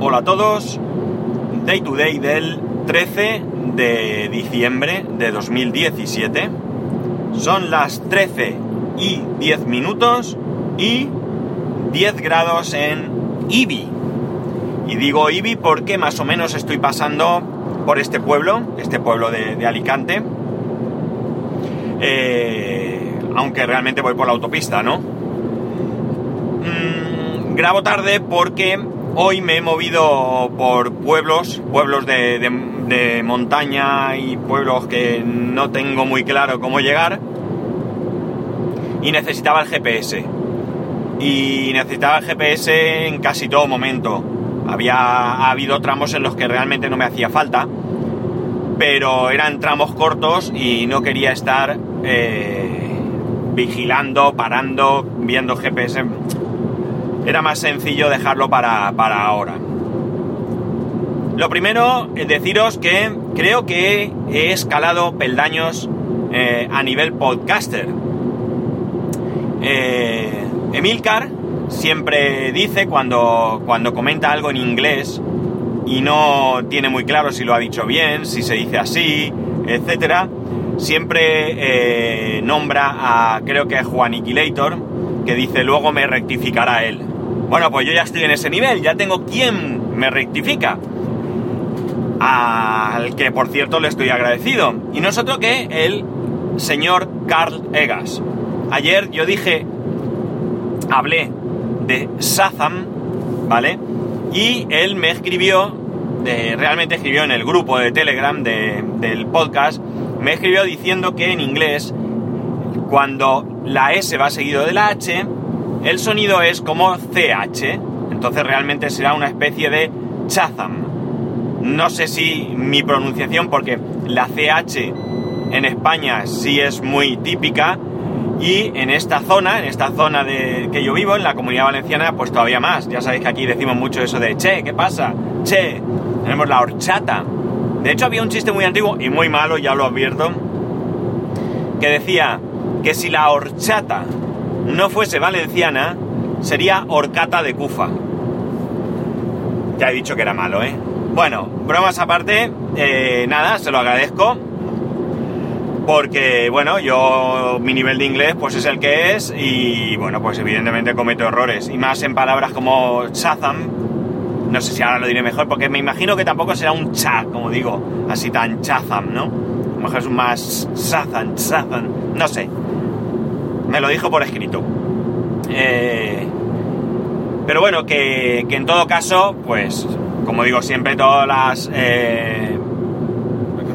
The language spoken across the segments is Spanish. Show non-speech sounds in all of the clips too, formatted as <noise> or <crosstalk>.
Hola a todos. Day to day del 13 de diciembre de 2017. Son las 13 y 10 minutos y 10 grados en Ibi. Y digo Ibi porque más o menos estoy pasando por este pueblo, este pueblo de, Alicante. Eh, aunque realmente voy por la autopista, ¿no? Mm, grabo tarde porque hoy me he movido por pueblos, pueblos de, de- montaña y pueblos que no tengo muy claro cómo llegar. Y necesitaba el GPS. Y necesitaba el GPS en casi todo momento. Había ha habido tramos en los que realmente no me hacía falta. Pero eran tramos cortos y no quería estar eh, vigilando, parando, viendo GPS. Era más sencillo dejarlo para, para ahora. Lo primero, eh, deciros que creo que he escalado peldaños eh, a nivel podcaster. Eh, Emilcar siempre dice cuando, cuando comenta algo en inglés y no tiene muy claro si lo ha dicho bien, si se dice así, etcétera, siempre nombra a, creo que a Juaniquilator, que dice luego me rectificará él. Bueno, pues yo ya estoy en ese nivel, ya tengo quien me rectifica. Al que por cierto le estoy agradecido. Y no es otro que el señor Carl Egas. Ayer yo dije, hablé de Shazam, ¿vale? Y él me escribió, realmente escribió en el grupo de Telegram de- del podcast, me escribió diciendo que en inglés, cuando la S va seguido de la H, el sonido es como CH. Entonces realmente será una especie de Shazam. No sé si mi pronunciación, porque la CH en España sí es muy típica y en esta zona, en esta zona de que yo vivo, en la comunidad valenciana, pues todavía más. Ya sabéis que aquí decimos mucho eso de che, ¿qué pasa? Che, tenemos la horchata. De hecho había un chiste muy antiguo y muy malo, ya lo advierto, que decía que si la horchata no fuese valenciana, sería horcata de Cufa. Ya he dicho que era malo, ¿eh? Bueno, bromas aparte, eh, nada, se lo agradezco. Porque, bueno, yo, mi nivel de inglés, pues es el que es. Y, bueno, pues evidentemente cometo errores. Y más en palabras como Shazam. No sé si ahora lo diré mejor, porque me imagino que tampoco será un cha, como digo, así tan Shazam, ¿no? A lo mejor es un más Shazam, Shazam, no sé. Me lo dijo por escrito. Eh, pero bueno, que, que en todo caso, pues, como digo siempre, todas las. eh,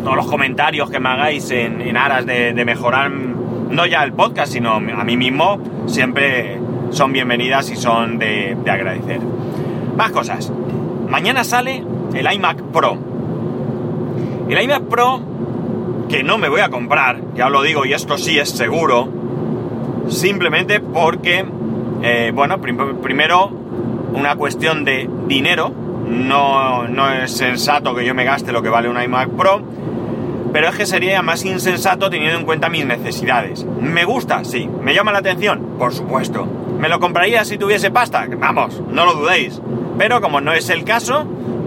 todos los comentarios que me hagáis en, aras de, de mejorar, no ya el podcast, sino a mí mismo, siempre son bienvenidas y son de, de agradecer. Más cosas. Mañana sale el iMac Pro. El iMac Pro, que no me voy a comprar, ya os lo digo, y esto sí es seguro, simplemente porque, eh, bueno, prim- primero, una cuestión de dinero. No, no es sensato que yo me gaste lo que vale un iMac Pro, pero es que sería más insensato teniendo en cuenta mis necesidades. ¿Me gusta? Sí. ¿Me llama la atención? Por supuesto. ¿Me lo compraría si tuviese pasta? Vamos, no lo dudéis. Pero como no es el caso,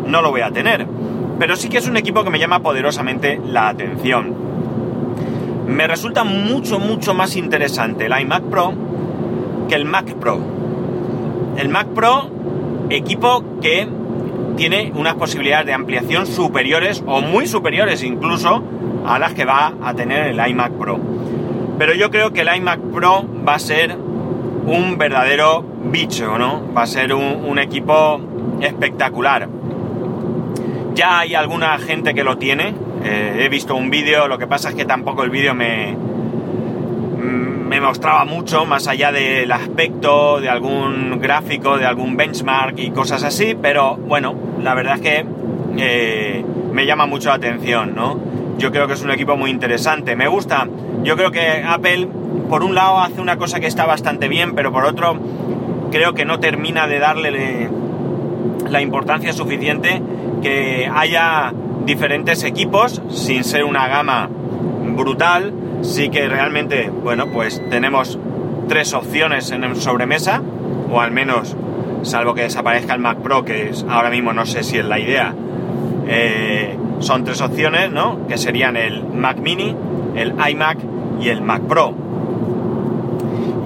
no lo voy a tener. Pero sí que es un equipo que me llama poderosamente la atención. Me resulta mucho, mucho más interesante el iMac Pro que el Mac Pro. El Mac Pro, equipo que tiene unas posibilidades de ampliación superiores o muy superiores incluso a las que va a tener el iMac Pro. Pero yo creo que el iMac Pro va a ser un verdadero bicho, ¿no? Va a ser un, un equipo espectacular. Ya hay alguna gente que lo tiene. Eh, he visto un vídeo, lo que pasa es que tampoco el vídeo me, me mostraba mucho, más allá del aspecto, de algún gráfico, de algún benchmark y cosas así, pero bueno, la verdad es que eh, me llama mucho la atención, ¿no? Yo creo que es un equipo muy interesante, me gusta. Yo creo que Apple, por un lado, hace una cosa que está bastante bien, pero por otro, creo que no termina de darle la importancia suficiente que haya diferentes equipos, sin ser una gama brutal, sí que realmente, bueno, pues tenemos tres opciones en sobremesa, o al menos salvo que desaparezca el Mac Pro, que es, ahora mismo no sé si es la idea. Eh, son tres opciones, ¿no? Que serían el Mac Mini, el iMac y el Mac Pro.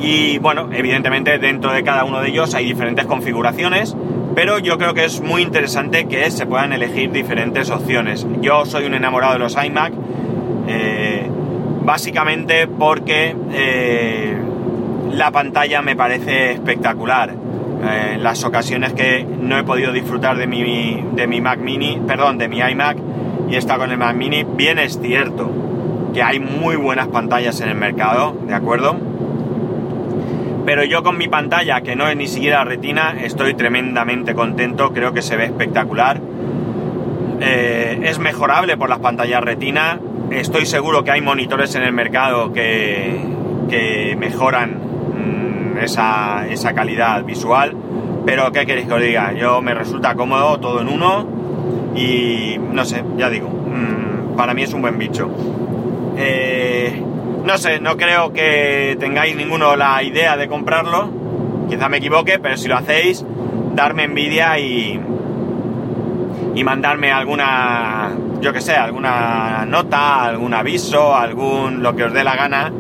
Y bueno, evidentemente dentro de cada uno de ellos hay diferentes configuraciones, pero yo creo que es muy interesante que se puedan elegir diferentes opciones. Yo soy un enamorado de los iMac, eh, básicamente porque eh, la pantalla me parece espectacular. Eh, las ocasiones que no he podido disfrutar de mi, de mi Mac Mini, perdón, de mi iMac y está con el Mac Mini, bien es cierto que hay muy buenas pantallas en el mercado, ¿de acuerdo? Pero yo con mi pantalla, que no es ni siquiera retina, estoy tremendamente contento, creo que se ve espectacular. Eh, es mejorable por las pantallas retina. Estoy seguro que hay monitores en el mercado que, que mejoran mm, esa, esa, calidad visual. Pero ¿qué queréis que os diga? Yo me resulta cómodo todo en uno y no sé, ya digo, mmm, para mí es un buen bicho. Eh, no sé, no creo que tengáis ninguno la idea de comprarlo. Quizá me equivoque, pero si lo hacéis, darme envidia y, y mandarme alguna, yo que sé, alguna nota, algún aviso, algún lo que os dé la gana,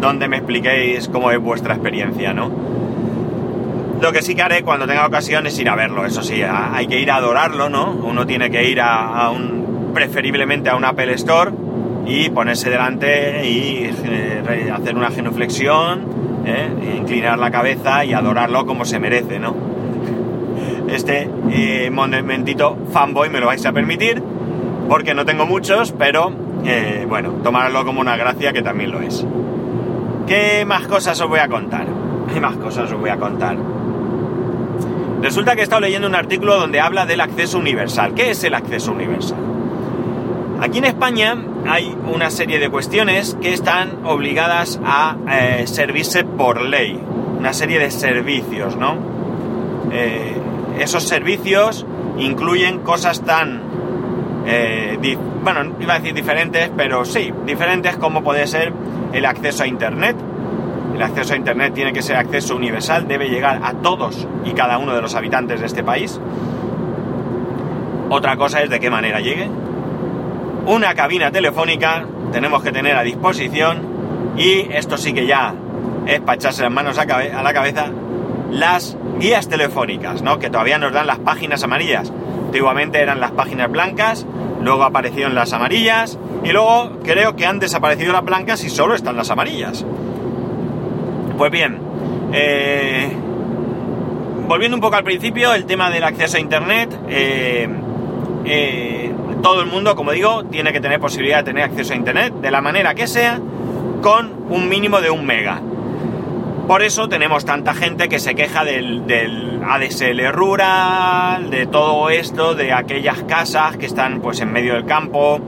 donde me expliquéis cómo es vuestra experiencia, ¿no? Lo que sí que haré cuando tenga ocasión es ir a verlo, eso sí, hay que ir a adorarlo, ¿no? Uno tiene que ir a, a un, preferiblemente a un Apple Store y ponerse delante y eh, hacer una genuflexión, ¿eh? inclinar la cabeza y adorarlo como se merece, ¿no? Este eh, momentito fanboy me lo vais a permitir, porque no tengo muchos, pero bueno, tomarlo como una gracia que también lo es. ¿Qué más cosas os voy a contar? ¿Qué más cosas os voy a contar? Resulta que he estado leyendo un artículo donde habla del acceso universal. ¿Qué es el acceso universal? Aquí en España hay una serie de cuestiones que están obligadas a eh, servirse por ley, una serie de servicios, ¿no? Eh, esos servicios incluyen cosas tan, eh, bueno, iba a decir diferentes, pero sí, diferentes como puede ser el acceso a Internet. El acceso a Internet tiene que ser acceso universal, debe llegar a todos y cada uno de los habitantes de este país. Otra cosa es de qué manera llegue una cabina telefónica tenemos que tener a disposición y esto sí que ya es para echarse las manos a, la cabeza, las guías telefónicas, ¿no? Que todavía nos dan las páginas amarillas. Antiguamente eran las páginas blancas, luego aparecieron las amarillas y luego creo que han desaparecido las blancas y solo están las amarillas. Pues bien, eh, volviendo un poco al principio, el tema del acceso a Internet. Eh, eh, todo el mundo, como digo, tiene que tener posibilidad de tener acceso a Internet de la manera que sea, con un mínimo de un mega. Por eso tenemos tanta gente que se queja del, ADSL rural, de todo esto, de aquellas casas que están pues en medio del campo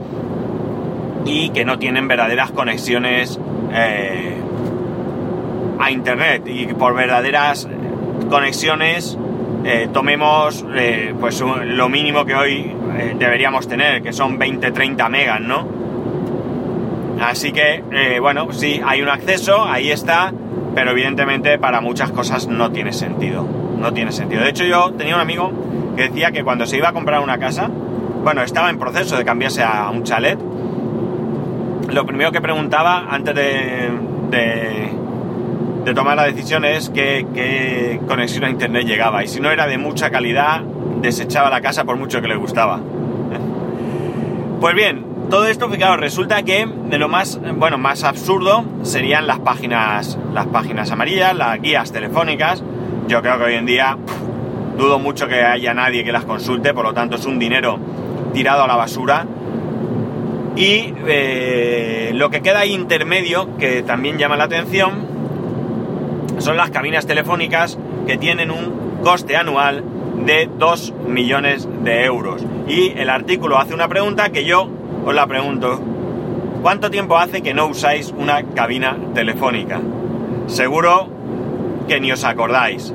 y que no tienen verdaderas conexiones eh, a internet. Y por verdaderas conexiones eh, tomemos eh, pues lo mínimo que hoy eh, deberíamos tener, que son 20-30 megas, ¿no? Así que, bueno, sí, hay un acceso, ahí está, pero evidentemente para muchas cosas no tiene sentido. No tiene sentido. De hecho, yo tenía un amigo que decía que cuando se iba a comprar una casa, bueno, estaba en proceso de cambiarse a un chalet, lo primero que preguntaba antes de, tomar la decisión es qué, qué conexión a internet llegaba. Y si no era de mucha calidad, desechaba la casa por mucho que le gustaba. <laughs> Pues bien, todo esto, fijaos, resulta que de lo más, bueno, más absurdo serían las páginas, las páginas amarillas, las guías telefónicas. Yo creo que hoy en día dudo mucho que haya nadie que las consulte, por lo tanto es un dinero tirado a la basura. Y eh, lo que queda ahí intermedio, que también llama la atención, son las cabinas telefónicas que tienen un coste anual de 2 millones de euros. Y el artículo hace una pregunta que yo os la pregunto. ¿Cuánto tiempo hace que no usáis una cabina telefónica? Seguro que ni os acordáis.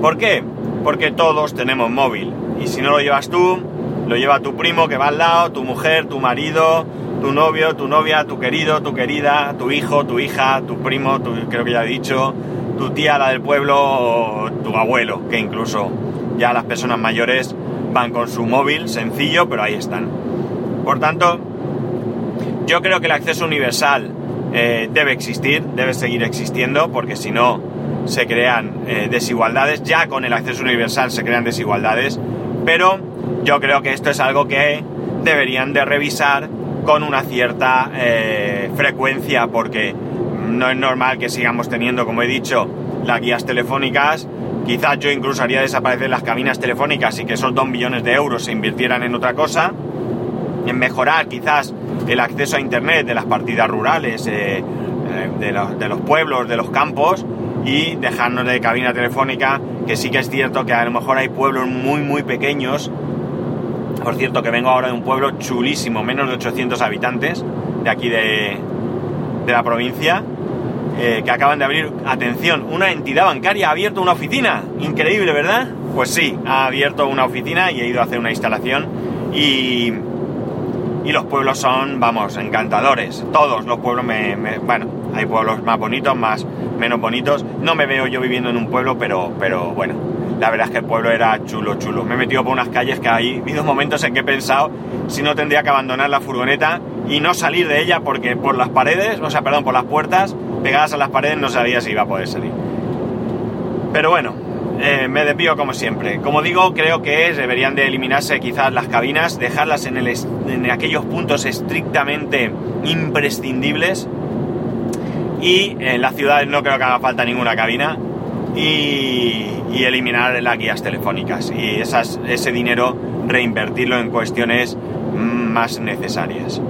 ¿Por qué? Porque todos tenemos móvil. Y si no lo llevas tú, lo lleva tu primo que va al lado, tu mujer, tu marido, tu novio, tu novia, tu querido, tu querida, tu hijo, tu hija, tu primo, creo que ya he dicho, tu tía, la del pueblo, tu abuelo, que incluso Ya las personas mayores van con su móvil sencillo, pero ahí están. Por tanto, yo creo que el acceso universal eh, debe existir, debe seguir existiendo, porque si no se crean eh, desigualdades. Ya con el acceso universal se crean desigualdades, pero yo creo que esto es algo que deberían de revisar con una cierta eh, frecuencia, porque no es normal que sigamos teniendo, como he dicho, las guías telefónicas. Quizás yo incluso haría desaparecer las cabinas telefónicas y que esos 2 millones de euros se invirtieran en otra cosa, en mejorar quizás el acceso a Internet de las partidas rurales, eh, eh, de, los, de los pueblos, de los campos, y dejarnos de cabina telefónica, que sí que es cierto que a lo mejor hay pueblos muy, muy pequeños. Por cierto, que vengo ahora de un pueblo chulísimo, menos de 800 habitantes, de aquí de, de la provincia, eh, que acaban de abrir, atención, una entidad bancaria ha abierto una oficina. Increíble, ¿verdad? Pues sí, ha abierto una oficina y he ido a hacer una instalación y, y los pueblos son, vamos, encantadores. Todos los pueblos me, Bueno, hay pueblos más bonitos, más menos bonitos. No me veo yo viviendo en un pueblo, pero, pero bueno, la verdad es que el pueblo era chulo, chulo. Me he metido por unas calles que hay <laughs> habido momentos en que he pensado si no tendría que abandonar la furgoneta y no salir de ella porque por las paredes, o sea, perdón, por las puertas pegadas a las paredes no sabía si iba a poder salir. Pero bueno, eh, me desvío como siempre. Como digo, creo que deberían de eliminarse quizás las cabinas, dejarlas en, el, en aquellos puntos estrictamente imprescindibles. Y en las ciudades no creo que haga falta ninguna cabina. Y, eliminar las guías telefónicas. Y ese dinero reinvertirlo en cuestiones más necesarias.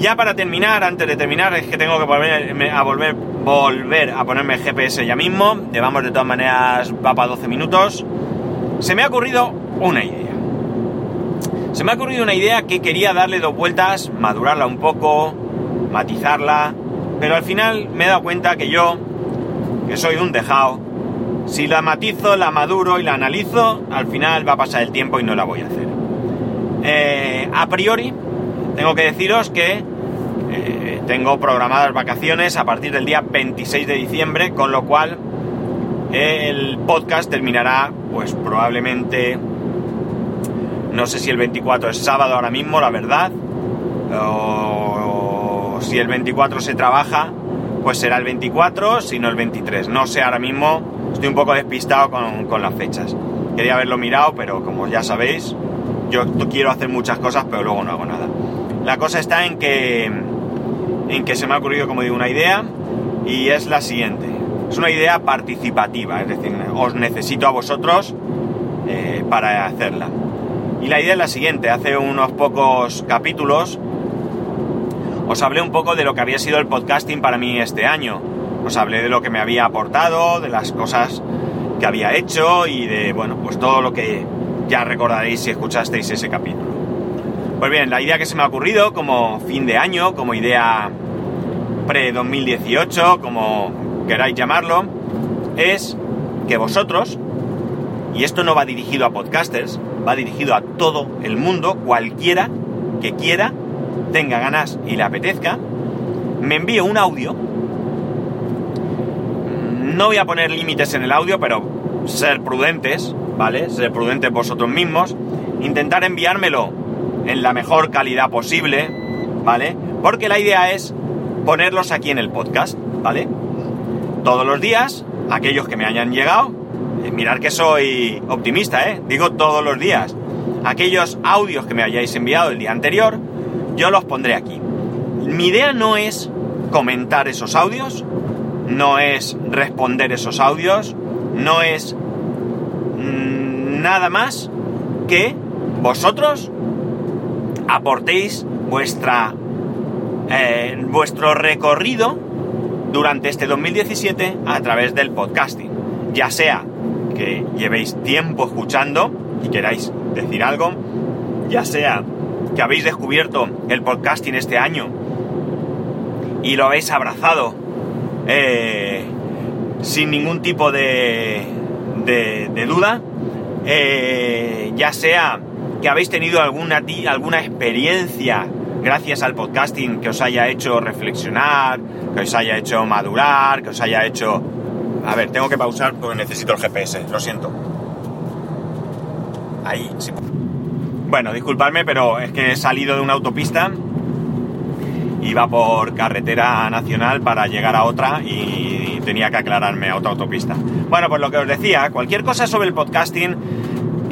Ya para terminar, antes de terminar, es que tengo que volver a volver, volver a ponerme GPS ya mismo. Llevamos de todas maneras, va para 12 minutos. Se me ha ocurrido una idea. Se me ha ocurrido una idea que quería darle dos vueltas, madurarla un poco, matizarla, pero al final me he dado cuenta que yo, que soy un dejado, si la matizo, la maduro y la analizo, al final va a pasar el tiempo y no la voy a hacer. Eh, a priori, tengo que deciros que eh, tengo programadas vacaciones a partir del día 26 de diciembre, con lo cual el podcast terminará, pues probablemente, no sé si el 24 es sábado ahora mismo, la verdad, o, si el 24 se trabaja, pues será el 24, si no el 23. No sé ahora mismo, estoy un poco despistado con, con las fechas. Quería haberlo mirado, pero como ya sabéis, yo quiero hacer muchas cosas, pero luego no hago nada. La cosa está en que, en que se me ha ocurrido, como digo, una idea y es la siguiente. Es una idea participativa, es decir, os necesito a vosotros eh, para hacerla. Y la idea es la siguiente, hace unos pocos capítulos os hablé un poco de lo que había sido el podcasting para mí este año. Os hablé de lo que me había aportado, de las cosas que había hecho y de, bueno, pues todo lo que ya recordaréis si escuchasteis ese capítulo. Pues bien, la idea que se me ha ocurrido como fin de año, como idea pre-2018, como queráis llamarlo, es que vosotros, y esto no va dirigido a podcasters, va dirigido a todo el mundo, cualquiera que quiera, tenga ganas y le apetezca, me envíe un audio. No voy a poner límites en el audio, pero ser prudentes, ¿vale? Ser prudentes vosotros mismos. Intentar enviármelo en la mejor calidad posible, ¿vale? Porque la idea es ponerlos aquí en el podcast, ¿vale? Todos los días, aquellos que me hayan llegado, eh, mirar que soy optimista, ¿eh? Digo todos los días. Aquellos audios que me hayáis enviado el día anterior, yo los pondré aquí. Mi idea no es comentar esos audios, no es responder esos audios, no es nada más que vosotros aportéis vuestra, eh, vuestro recorrido durante este 2017 a través del podcasting. Ya sea que llevéis tiempo escuchando y queráis decir algo, ya sea que habéis descubierto el podcasting este año y lo habéis abrazado eh, sin ningún tipo de, de, duda, eh, ya sea que habéis tenido alguna, alguna experiencia gracias al podcasting que os haya hecho reflexionar, que os haya hecho madurar, que os haya hecho... A ver, tengo que pausar porque necesito el GPS, lo siento. ahí. sí. Bueno, disculpadme, pero es que he salido de una autopista iba por carretera nacional para llegar a otra y tenía que aclararme a otra autopista. Bueno, pues lo que os decía, cualquier cosa sobre el podcasting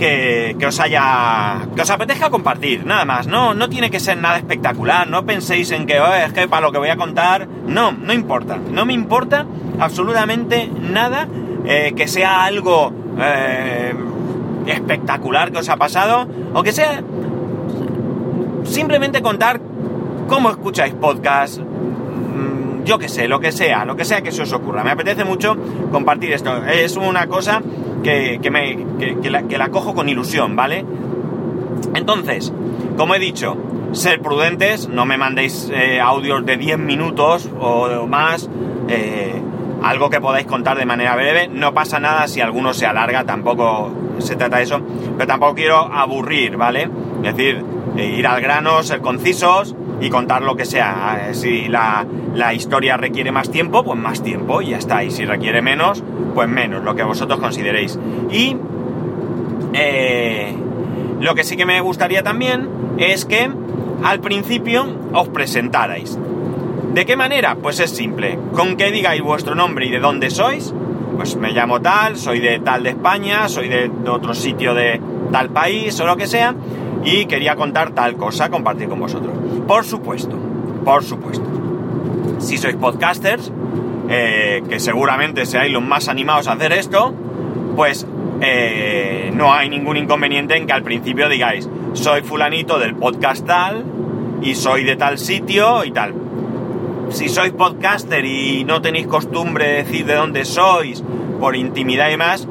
que, os haya. que os apetezca compartir, nada más. No, no tiene que ser nada espectacular, no penséis en que oh, es que para lo que voy a contar. No, no importa. No me importa absolutamente nada eh, que sea algo eh, espectacular que os ha pasado o que sea simplemente contar cómo escucháis podcast, mm, yo qué sé, lo que sea, lo que sea que se os ocurra. Me apetece mucho compartir esto. Es una cosa que, me, que, la, cojo con ilusión, ¿vale? Entonces, como he dicho, ser prudentes, no me mandéis eh, audios de 10 minutos o más, eh, algo que podáis contar de manera breve. No pasa nada si alguno se alarga, tampoco se trata de eso, pero tampoco quiero aburrir, ¿vale? Es decir, eh, ir al grano, ser concisos y contar lo que sea. Si la, historia requiere más tiempo, pues más tiempo y ya está. Y si requiere menos, pues menos, lo que vosotros consideréis. Y eh, lo que sí que me gustaría también es que al principio os presentarais. ¿De qué manera? Pues es simple. Con que digáis vuestro nombre y de dónde sois, pues me llamo tal, soy de tal de España, soy de otro sitio de tal país o lo que sea, y quería contar tal cosa, compartir con vosotros. Por supuesto, por supuesto. Si sois podcasters, eh, que seguramente seáis los más animados a hacer esto, pues eh, no hay ningún inconveniente en que al principio digáis, soy fulanito del podcast tal y soy de tal sitio y tal. Si sois podcaster y no tenéis costumbre de decir de dónde sois por intimidad y más,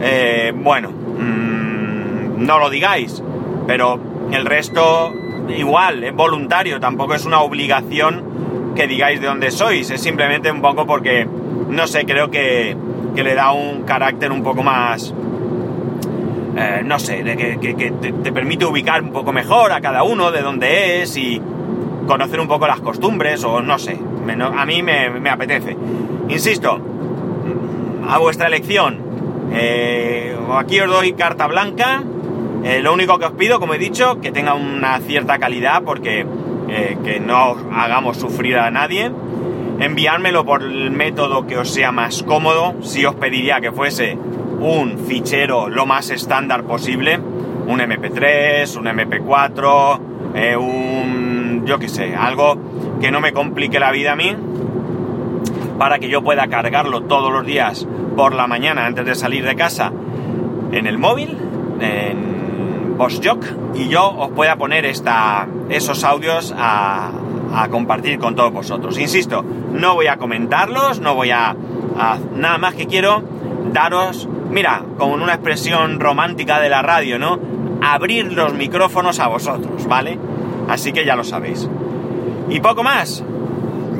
eh, bueno, mm, no lo digáis pero el resto igual, es voluntario, tampoco es una obligación que digáis de dónde sois, es simplemente un poco porque, no sé, creo que, le da un carácter un poco más, eh, no sé, que, te, permite ubicar un poco mejor a cada uno de dónde es y conocer un poco las costumbres o no sé, a mí me, apetece. Insisto, a vuestra elección, eh, aquí os doy carta blanca eh, lo único que os pido, como he dicho, que tenga una cierta calidad porque eh, que no hagamos sufrir a nadie. Enviármelo por el método que os sea más cómodo. Si os pediría que fuese un fichero lo más estándar posible. Un MP3, un MP4, eh, un... yo qué sé, algo que no me complique la vida a mí. Para que yo pueda cargarlo todos los días por la mañana antes de salir de casa en el móvil, Jock y yo os pueda poner esta, esos audios a, compartir con todos vosotros. Insisto, no voy a comentarlos, no voy a, nada más que quiero daros, mira, como en una expresión romántica de la radio, ¿no? Abrir los micrófonos a vosotros, ¿vale? Así que ya lo sabéis. Y poco más.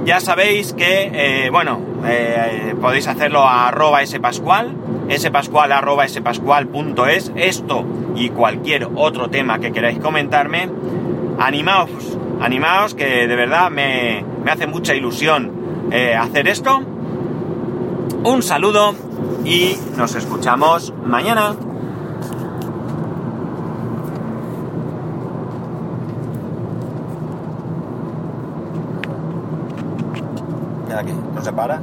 Ya sabéis que, eh, bueno, eh, podéis hacerlo a arroba spascual, spascual spascual.es. Esto y cualquier otro tema que queráis comentarme, animaos, animaos que de verdad me, hace mucha ilusión eh, hacer esto. Un saludo y nos escuchamos mañana. aquí, no se para.